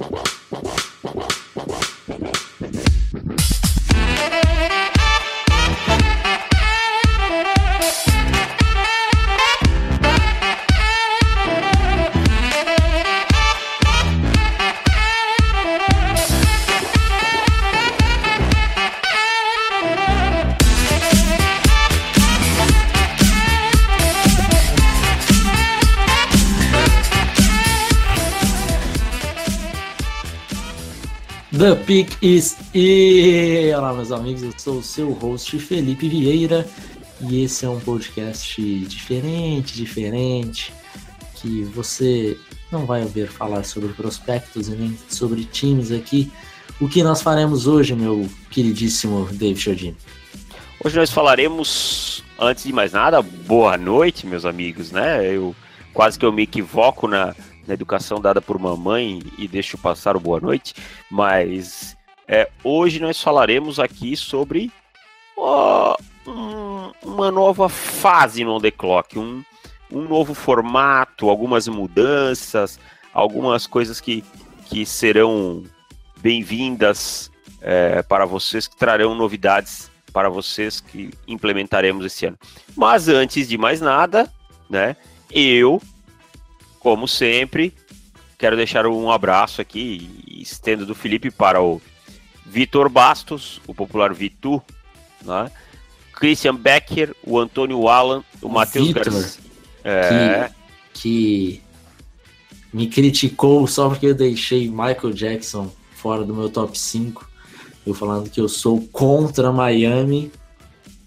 Whoa! Pick is e Olá, meus amigos, eu sou o seu host Felipe Vieira e esse é um podcast diferente, diferente, que você não vai ouvir falar sobre prospectos e nem sobre times aqui. O que nós faremos hoje, meu queridíssimo David Chodini? Hoje nós falaremos, antes de mais nada, boa noite, meus amigos, né? Eu quase que eu me equivoco na, na educação dada por mamãe e deixo passar o boa noite, mas é, hoje nós falaremos aqui sobre um, uma nova fase no On The Clock, um, um novo formato, algumas mudanças, algumas coisas que, que serão bem-vindas é, para vocês, que trarão novidades para vocês que implementaremos esse ano. Mas antes de mais nada, né, eu como sempre, quero deixar um abraço aqui, estendo do Felipe para o Vitor Bastos, o popular Vitu, né? Christian Becker, o Antônio Alan, o, o Matheus Garcia. É... Que, que me criticou só porque eu deixei Michael Jackson fora do meu top 5. Eu falando que eu sou contra Miami.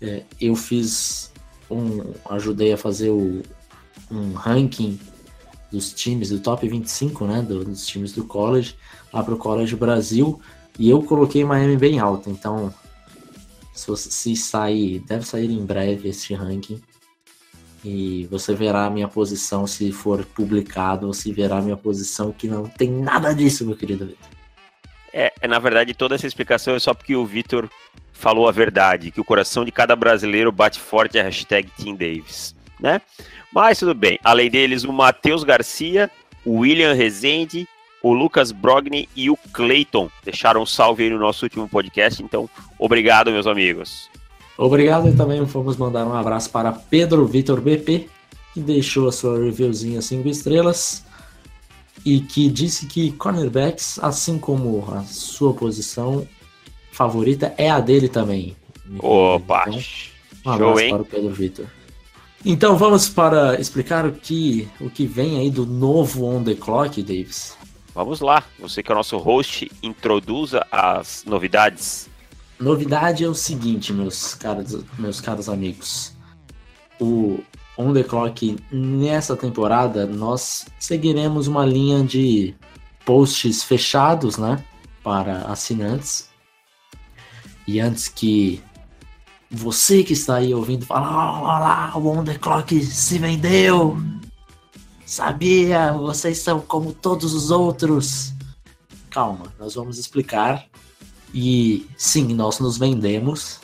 É, eu fiz um. ajudei a fazer o, um ranking dos times do top 25, né, dos times do college, lá para o College Brasil, e eu coloquei Miami bem alto, então se, se sair, deve sair em breve esse ranking, e você verá a minha posição se for publicado, você verá a minha posição que não tem nada disso, meu querido Vitor. É, é, na verdade, toda essa explicação é só porque o Vitor falou a verdade, que o coração de cada brasileiro bate forte a hashtag Team Davis, né? Mas tudo bem. Além deles, o Matheus Garcia, o William Rezende, o Lucas Brogni e o Clayton deixaram um salve aí no nosso último podcast. Então, obrigado, meus amigos. Obrigado e também vamos mandar um abraço para Pedro Vitor BP, que deixou a sua reviewzinha 5 estrelas e que disse que cornerbacks, assim como a sua posição favorita, é a dele também. Opa! Então, um abraço Show, para o Pedro Vitor. Então vamos para explicar o que, o que vem aí do novo On The Clock, Davis. Vamos lá, você que é o nosso host, introduza as novidades. Novidade é o seguinte, meus caros, meus caros amigos. O On The Clock, nessa temporada, nós seguiremos uma linha de posts fechados, né? Para assinantes. E antes que você que está aí ouvindo fala, olha lá, o On The Clock se vendeu. Sabia, vocês são como todos os outros. Calma, nós vamos explicar. E sim, nós nos vendemos,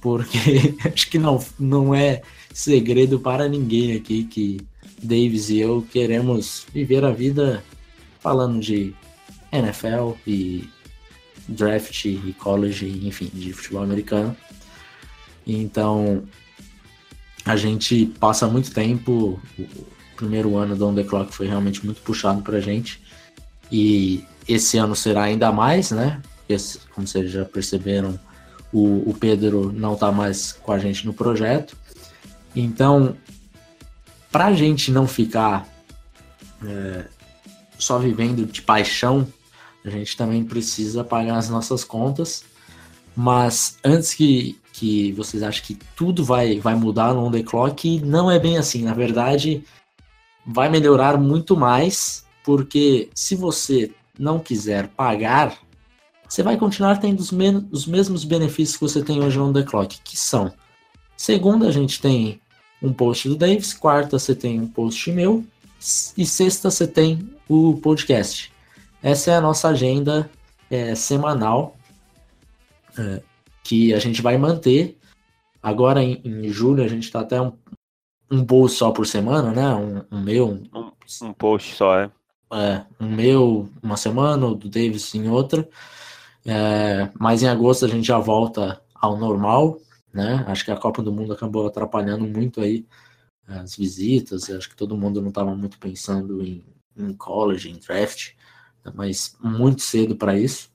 porque acho que não, não é segredo para ninguém aqui que Davis e eu queremos viver a vida falando de NFL e draft e college, enfim, de futebol americano. Então, a gente passa muito tempo. O primeiro ano do On The Clock foi realmente muito puxado pra gente. E esse ano será ainda mais, né? Porque, como vocês já perceberam, o, o Pedro não tá mais com a gente no projeto. Então, pra gente não ficar é, só vivendo de paixão, a gente também precisa pagar as nossas contas. Mas antes que, que vocês acham que tudo vai, vai mudar no On The Clock, não é bem assim. Na verdade, vai melhorar muito mais, porque se você não quiser pagar, você vai continuar tendo os, os mesmos benefícios que você tem hoje no On The Clock, que são... Segunda, a gente tem um post do Davis, quarta você tem um post meu, e sexta você tem o podcast. Essa é a nossa agenda é, semanal é, que a gente vai manter. Agora em, em julho a gente está até um, um post só por semana, né? Um, um meu. Um, um, post só, é. é, um meu uma semana, o do Davis em outra. É, mas em agosto a gente já volta ao normal, né? Acho que a Copa do Mundo acabou atrapalhando muito aí as visitas. Acho que todo mundo não estava muito pensando em, em college, em draft, mas muito cedo para isso.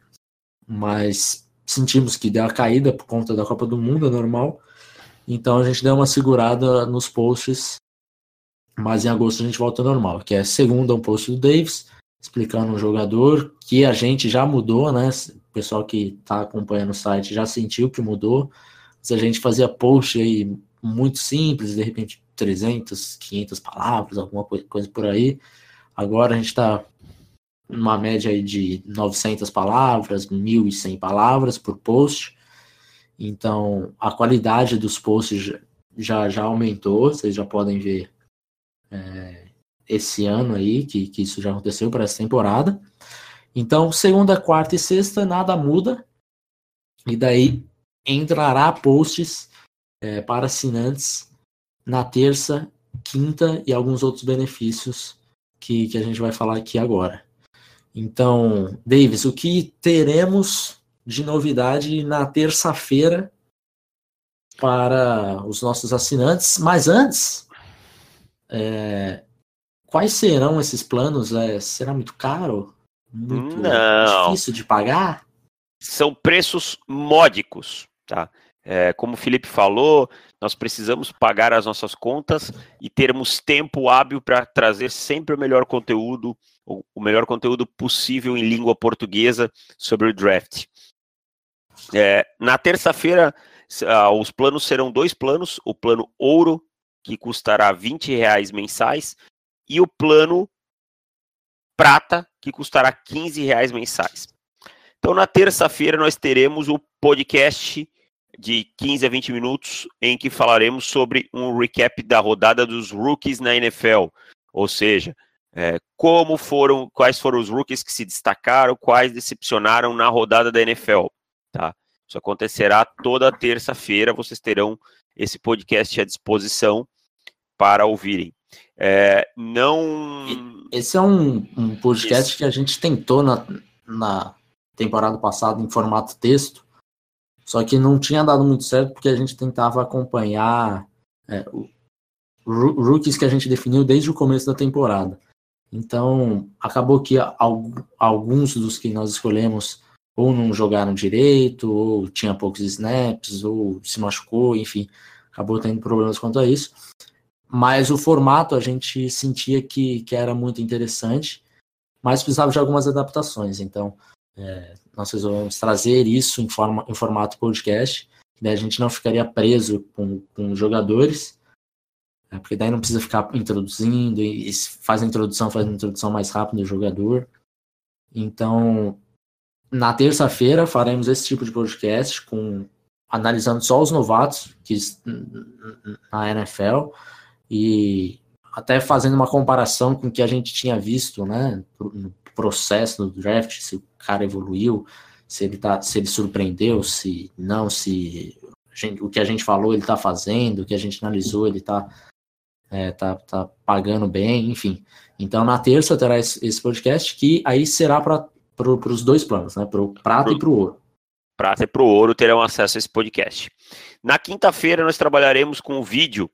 Mas sentimos que deu a caída por conta da Copa do Mundo, é normal. Então a gente deu uma segurada nos posts, mas em agosto a gente volta ao normal, que é segunda um post do Davis, explicando um jogador que a gente já mudou, né? O pessoal que está acompanhando o site já sentiu que mudou. Se a gente fazia post aí muito simples, de repente 300, 500 palavras, alguma coisa por aí. Agora a gente está numa média aí de 900 palavras, 1.100 palavras por post. Então, a qualidade dos posts já, já aumentou, vocês já podem ver é, esse ano aí, que, que isso já aconteceu para essa temporada. Então, segunda, quarta e sexta, nada muda. E daí entrará posts é, para assinantes na terça, quinta e alguns outros benefícios que, que a gente vai falar aqui agora. Então, Davis, o que teremos de novidade na terça-feira para os nossos assinantes? Mas antes, é, quais serão esses planos? É, será muito caro? Muito Não. difícil de pagar? São preços módicos, tá? É, como o Felipe falou, nós precisamos pagar as nossas contas e termos tempo hábil para trazer sempre o melhor conteúdo, o melhor conteúdo possível em língua portuguesa sobre o draft. É, na terça-feira, uh, os planos serão dois planos: o plano ouro, que custará 20 reais mensais, e o plano prata, que custará 15 reais mensais. Então, na terça-feira, nós teremos o podcast de 15 a 20 minutos em que falaremos sobre um recap da rodada dos rookies na NFL, ou seja, é, como foram, quais foram os rookies que se destacaram, quais decepcionaram na rodada da NFL, tá? Isso acontecerá toda terça-feira, vocês terão esse podcast à disposição para ouvirem. É, não. Esse é um, um podcast Esse... que a gente tentou na, na temporada passada em formato texto, só que não tinha dado muito certo porque a gente tentava acompanhar é, o, rookies que a gente definiu desde o começo da temporada. Então, acabou que alguns dos que nós escolhemos ou não jogaram direito, ou tinha poucos snaps, ou se machucou, enfim, acabou tendo problemas quanto a isso. Mas o formato a gente sentia que, que era muito interessante, mas precisava de algumas adaptações. Então, é, nós resolvemos trazer isso em, forma, em formato podcast, daí a gente não ficaria preso com, com jogadores, é, porque daí não precisa ficar introduzindo, e, e faz a introdução, faz a introdução mais rápido do jogador. Então, na terça-feira faremos esse tipo de podcast com analisando só os novatos que na NFL e até fazendo uma comparação com o que a gente tinha visto, né, no processo do draft, se o cara evoluiu, se ele tá, se ele surpreendeu, se não, se gente, o que a gente falou ele está fazendo, o que a gente analisou ele está é, tá, tá pagando bem, enfim. Então na terça terá esse, podcast que aí será para pro, os dois planos, né, para o prata pro, e para o ouro. Prata e para o ouro terão acesso a esse podcast. Na quinta-feira nós trabalharemos com o vídeo,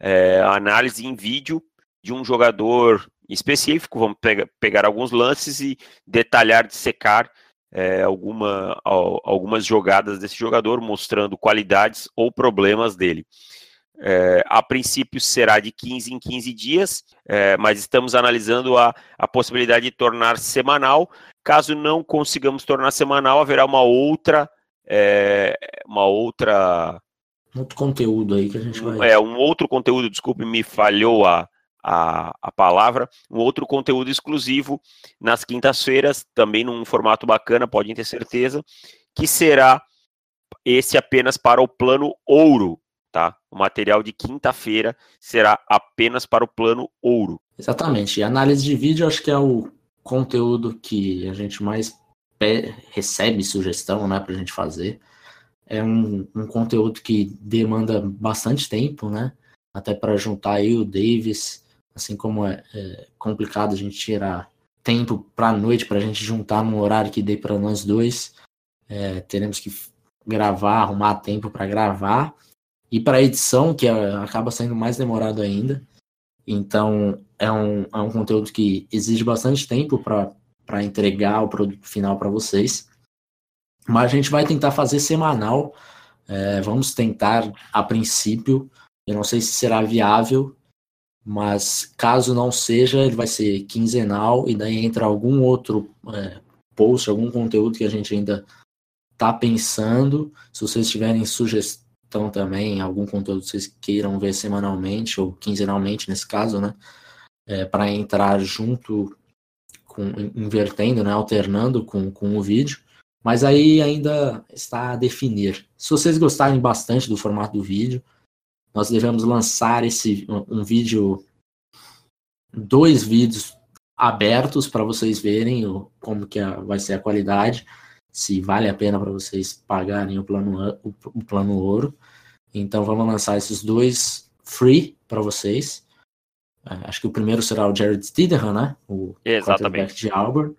é, análise em vídeo de um jogador específico, vamos pegar, pegar alguns lances e detalhar, dissecar é, alguma, algumas jogadas desse jogador, mostrando qualidades ou problemas dele. É, a princípio será de 15 em 15 dias, é, mas estamos analisando a, a possibilidade de tornar semanal. Caso não consigamos tornar semanal, haverá uma outra. É, uma outra. Outro conteúdo aí que a gente vai. É, um outro conteúdo, desculpe, me falhou a, a, a palavra. Um outro conteúdo exclusivo nas quintas-feiras, também num formato bacana, podem ter certeza, que será esse apenas para o plano ouro, tá? O material de quinta-feira será apenas para o plano ouro. Exatamente. E análise de vídeo acho que é o conteúdo que a gente mais recebe sugestão, né, para a gente fazer. É um, um conteúdo que demanda bastante tempo, né? Até para juntar aí o Davis assim como é, é complicado a gente tirar tempo para a noite para a gente juntar num horário que dê para nós dois. É, teremos que gravar, arrumar tempo para gravar. E para edição, que é, acaba sendo mais demorado ainda. Então, é um, é um conteúdo que exige bastante tempo para entregar o produto final para vocês. Mas a gente vai tentar fazer semanal. É, vamos tentar, a princípio. Eu não sei se será viável, mas caso não seja, ele vai ser quinzenal e daí entra algum outro é, post, algum conteúdo que a gente ainda está pensando. Se vocês tiverem sugestão também, algum conteúdo que vocês queiram ver semanalmente ou quinzenalmente nesse caso, né? É, para entrar junto com invertendo, né, alternando com, com o vídeo. Mas aí ainda está a definir. Se vocês gostarem bastante do formato do vídeo, nós devemos lançar esse um vídeo, dois vídeos abertos para vocês verem como que a, vai ser a qualidade se vale a pena para vocês pagarem o plano, o, o, plano ouro. Então vamos lançar esses dois free para vocês. É, acho que o primeiro será o Jared Steedham, né? O Exatamente. de Auburn.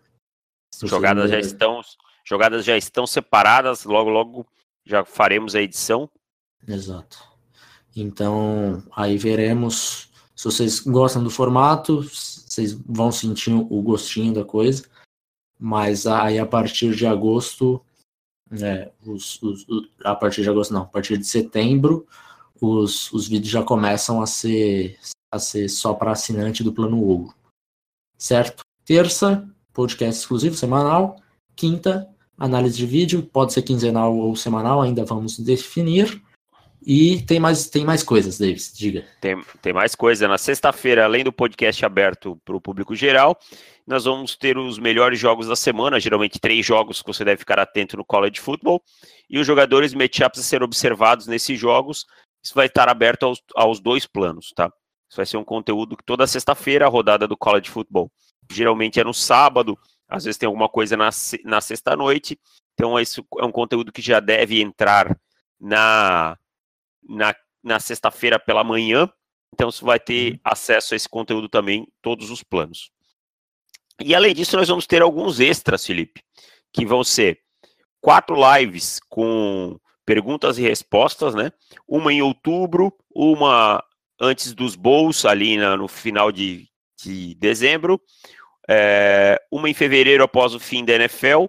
Jogadas já estão jogadas já estão separadas, logo logo já faremos a edição. Exato. Então, aí veremos se vocês gostam do formato, vocês vão sentir o gostinho da coisa mas aí a partir de agosto, é, os, os, a partir de agosto não, a partir de setembro, os, os vídeos já começam a ser, a ser só para assinante do plano ouro. Certo? Terça, podcast exclusivo semanal. Quinta, análise de vídeo, pode ser quinzenal ou semanal, ainda vamos definir. E tem mais, tem mais coisas, Davis, diga. Tem, tem mais coisa. Na sexta-feira, além do podcast aberto para o público geral, nós vamos ter os melhores jogos da semana, geralmente três jogos que você deve ficar atento no college football, e os jogadores matchups a ser observados nesses jogos. Isso vai estar aberto aos, aos dois planos, tá? Isso vai ser um conteúdo que toda sexta-feira, a rodada do college football, geralmente é no sábado, às vezes tem alguma coisa na, na sexta-noite, então isso é um conteúdo que já deve entrar na, na, na sexta-feira pela manhã, então você vai ter uhum. acesso a esse conteúdo também, todos os planos. E além disso, nós vamos ter alguns extras, Felipe, que vão ser quatro lives com perguntas e respostas, né? Uma em outubro, uma antes dos bowls, ali na, no final de, de dezembro, é, uma em fevereiro após o fim da NFL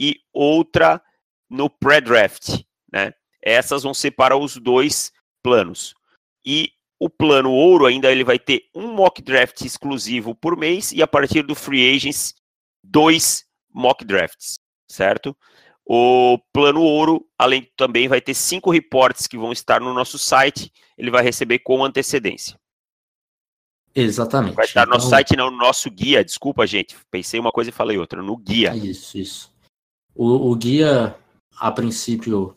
e outra no pré-draft, né? Essas vão ser para os dois planos. E o plano ouro ainda ele vai ter um mock draft exclusivo por mês e a partir do free agents dois mock drafts, certo? O plano ouro, além também vai ter cinco reportes que vão estar no nosso site, ele vai receber com antecedência. Exatamente. Vai estar no nosso então site, não no nosso guia. Desculpa, gente. Pensei uma coisa e falei outra. No guia. Isso, isso. O, o guia, a princípio,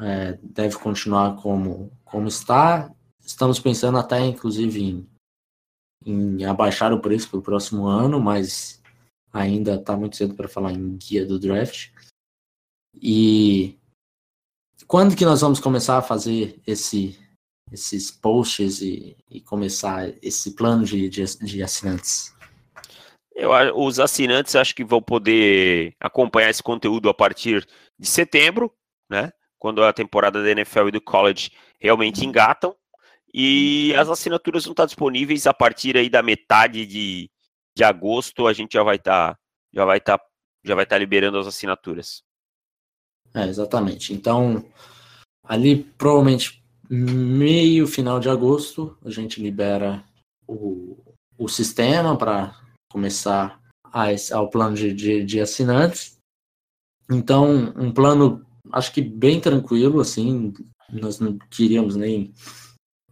é, deve continuar como, como está. Estamos pensando até, inclusive, em, em abaixar o preço para o próximo ano, mas ainda está muito cedo para falar em guia do draft. E quando que nós vamos começar a fazer esse, esses posts e, e começar esse plano de, de, de assinantes? Eu, os assinantes acho que vão poder acompanhar esse conteúdo a partir de setembro, né? Quando a temporada da NFL e do college realmente engatam. E as assinaturas vão estar disponíveis a partir aí da metade de, de agosto. A gente já vai estar tá, já vai estar tá, já vai estar tá liberando as assinaturas. É, exatamente. Então, ali provavelmente meio final de agosto a gente libera o, o sistema para começar a, ao plano de, de, de assinantes. Então, um plano acho que bem tranquilo, assim, nós não queríamos nem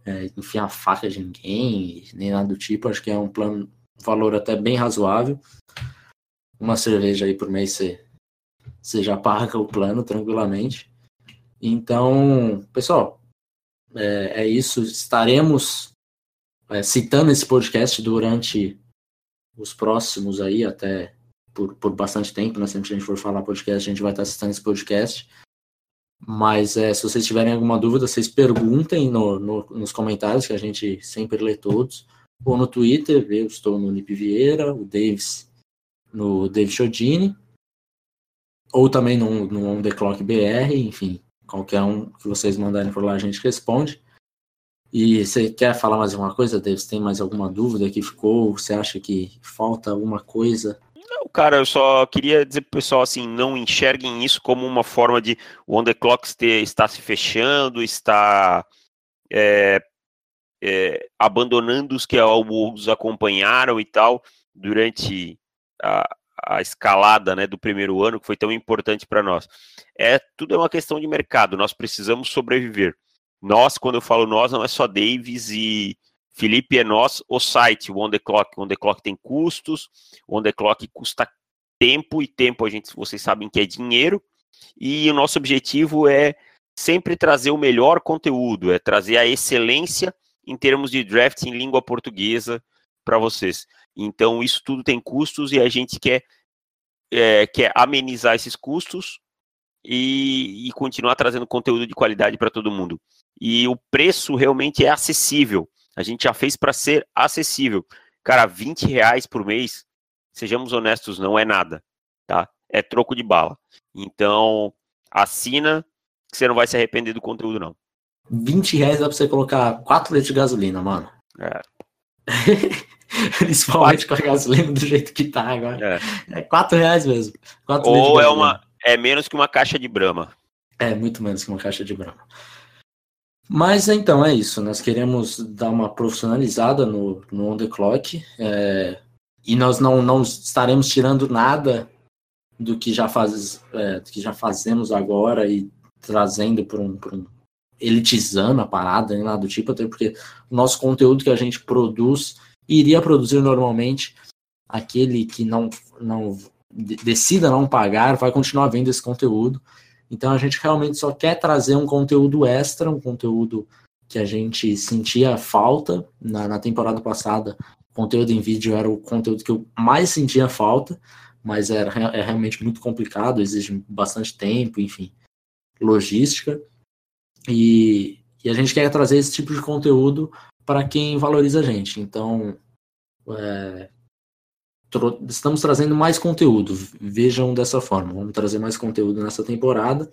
é, enfiar a faca de ninguém, nem nada do tipo. Acho que é um plano, valor até bem razoável. Uma cerveja aí por mês você já paga o plano tranquilamente. Então, pessoal, é, é isso. Estaremos é, citando esse podcast durante os próximos aí, até por, por bastante tempo, né? Sempre que a gente for falar podcast, a gente vai estar citando esse podcast. Mas é, se vocês tiverem alguma dúvida, vocês perguntem no, no, nos comentários, que a gente sempre lê todos. Ou no Twitter, eu estou no Nip Vieira, o Davis no David Chodini, ou também no, no On The Clock BR, enfim, qualquer um que vocês mandarem por lá a gente responde. E você quer falar mais alguma coisa, David? Tem mais alguma dúvida que ficou? Você acha que falta alguma coisa? Cara, eu só queria dizer pro pessoal assim, não enxerguem isso como uma forma de o On The Clock estar se fechando, está é, é, abandonando os que os acompanharam e tal durante a, a escalada né, do primeiro ano, que foi tão importante para nós. É Tudo é uma questão de mercado, nós precisamos sobreviver. Nós, quando eu falo nós, não é só Davis e Felipe, é nós, o site, o On The Clock. O On The Clock tem custos, o On The Clock custa tempo, e tempo a gente, vocês sabem que é dinheiro, e o nosso objetivo é sempre trazer o melhor conteúdo, é trazer a excelência em termos de draft em língua portuguesa para vocês. Então, isso tudo tem custos e a gente quer, é, quer amenizar esses custos e, e continuar trazendo conteúdo de qualidade para todo mundo. E o preço realmente é acessível. A gente já fez para ser acessível. Cara, 20 reais por mês, sejamos honestos, não é nada. Tá? É troco de bala. Então, assina, que você não vai se arrepender do conteúdo, não. 20 reais dá pra você colocar 4 litros de gasolina, mano. É. Principalmente com a gasolina do jeito que tá agora. É, é 4 reais mesmo. 4 Ou é uma. É menos que uma caixa de brama. É, muito menos que uma caixa de brama. Mas então é isso. Nós queremos dar uma profissionalizada no, no On The Clock. É, e nós não, não estaremos tirando nada do que já, faz, é, do que já fazemos agora e trazendo para um, um elitizando a parada, nem nada do tipo, até porque o nosso conteúdo que a gente produz iria produzir normalmente aquele que não, não decida não pagar, vai continuar vendo esse conteúdo. Então a gente realmente só quer trazer um conteúdo extra, um conteúdo que a gente sentia falta na, na temporada passada. O conteúdo em vídeo era o conteúdo que eu mais sentia falta, mas era, é realmente muito complicado, exige bastante tempo, enfim, logística. E, e a gente quer trazer esse tipo de conteúdo para quem valoriza a gente. Então, é, estamos trazendo mais conteúdo. Vejam dessa forma. Vamos trazer mais conteúdo nessa temporada.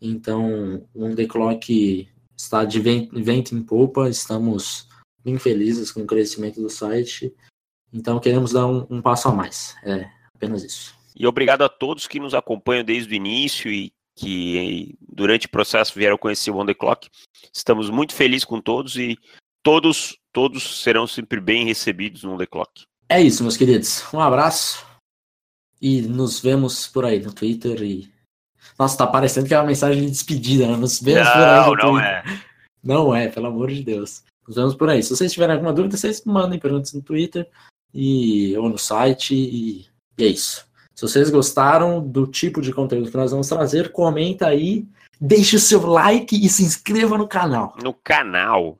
Então, o On The Clock está de vento em popa. Estamos bem felizes com o crescimento do site. Então, queremos dar um, um passo a mais. É apenas isso. E obrigado a todos que nos acompanham desde o início e que durante o processo vieram conhecer o On The Clock. Estamos muito felizes com todos e todos, todos serão sempre bem recebidos no On The Clock. É isso, meus queridos. Um abraço e nos vemos por aí no Twitter e nossa, tá parecendo que é uma mensagem de despedida, né? Nos vemos não, por aí. No não Twitter. é. Não é, pelo amor de Deus. Nos vemos por aí. Se vocês tiverem alguma dúvida, vocês mandem perguntas no Twitter e, ou no site. E, e é isso. Se vocês gostaram do tipo de conteúdo que nós vamos trazer, comenta aí, deixe o seu like e se inscreva no canal. No canal.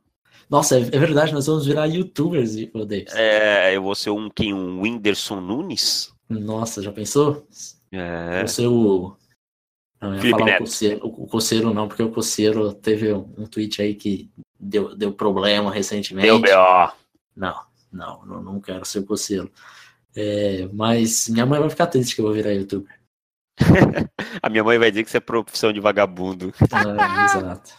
Nossa, é, é verdade, nós vamos virar youtubers, Davis. É, eu vou ser um quem? Um Whindersson Nunes? Nossa, já pensou? É. Vou ser o. Não, eu ia Felipe falar Neto. o coceiro, o coceiro não, porque o coceiro teve um tweet aí que deu, deu problema recentemente. Deu B.O. Não, não, não, não quero ser o coceiro. É, mas minha mãe vai ficar triste que eu vou virar youtuber. a minha mãe vai dizer que isso é profissão de vagabundo. Ah, exato.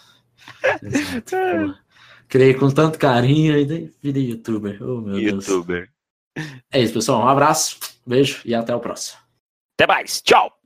exato. Criei com tanto carinho e virei youtuber. Oh, meu youtuber. Deus. É isso, pessoal. Um abraço, beijo e até o próximo. Até mais. Tchau.